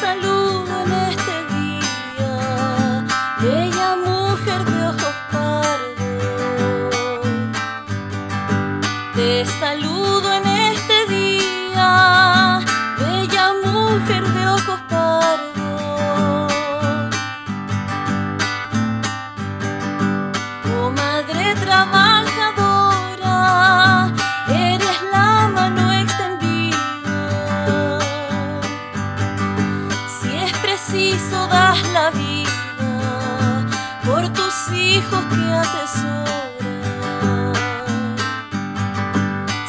salud. piso das la vida por tus hijos que atesoran.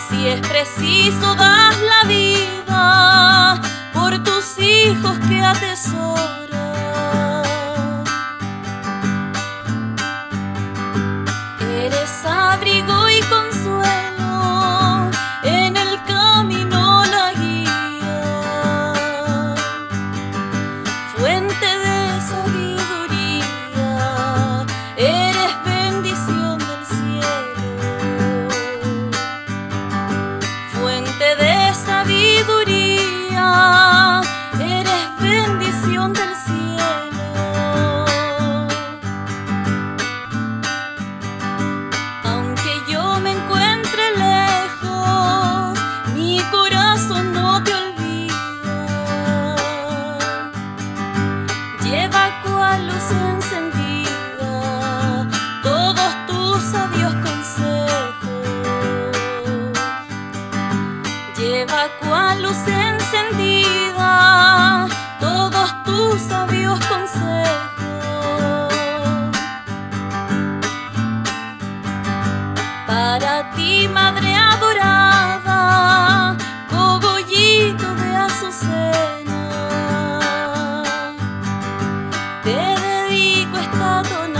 Si es preciso das la vida por tus hijos que atesoran. Lleva cual luz encendida todos tus sabios consejos. Para ti, Madre adorada, cogollito de azucena, te dedico esta tonelada.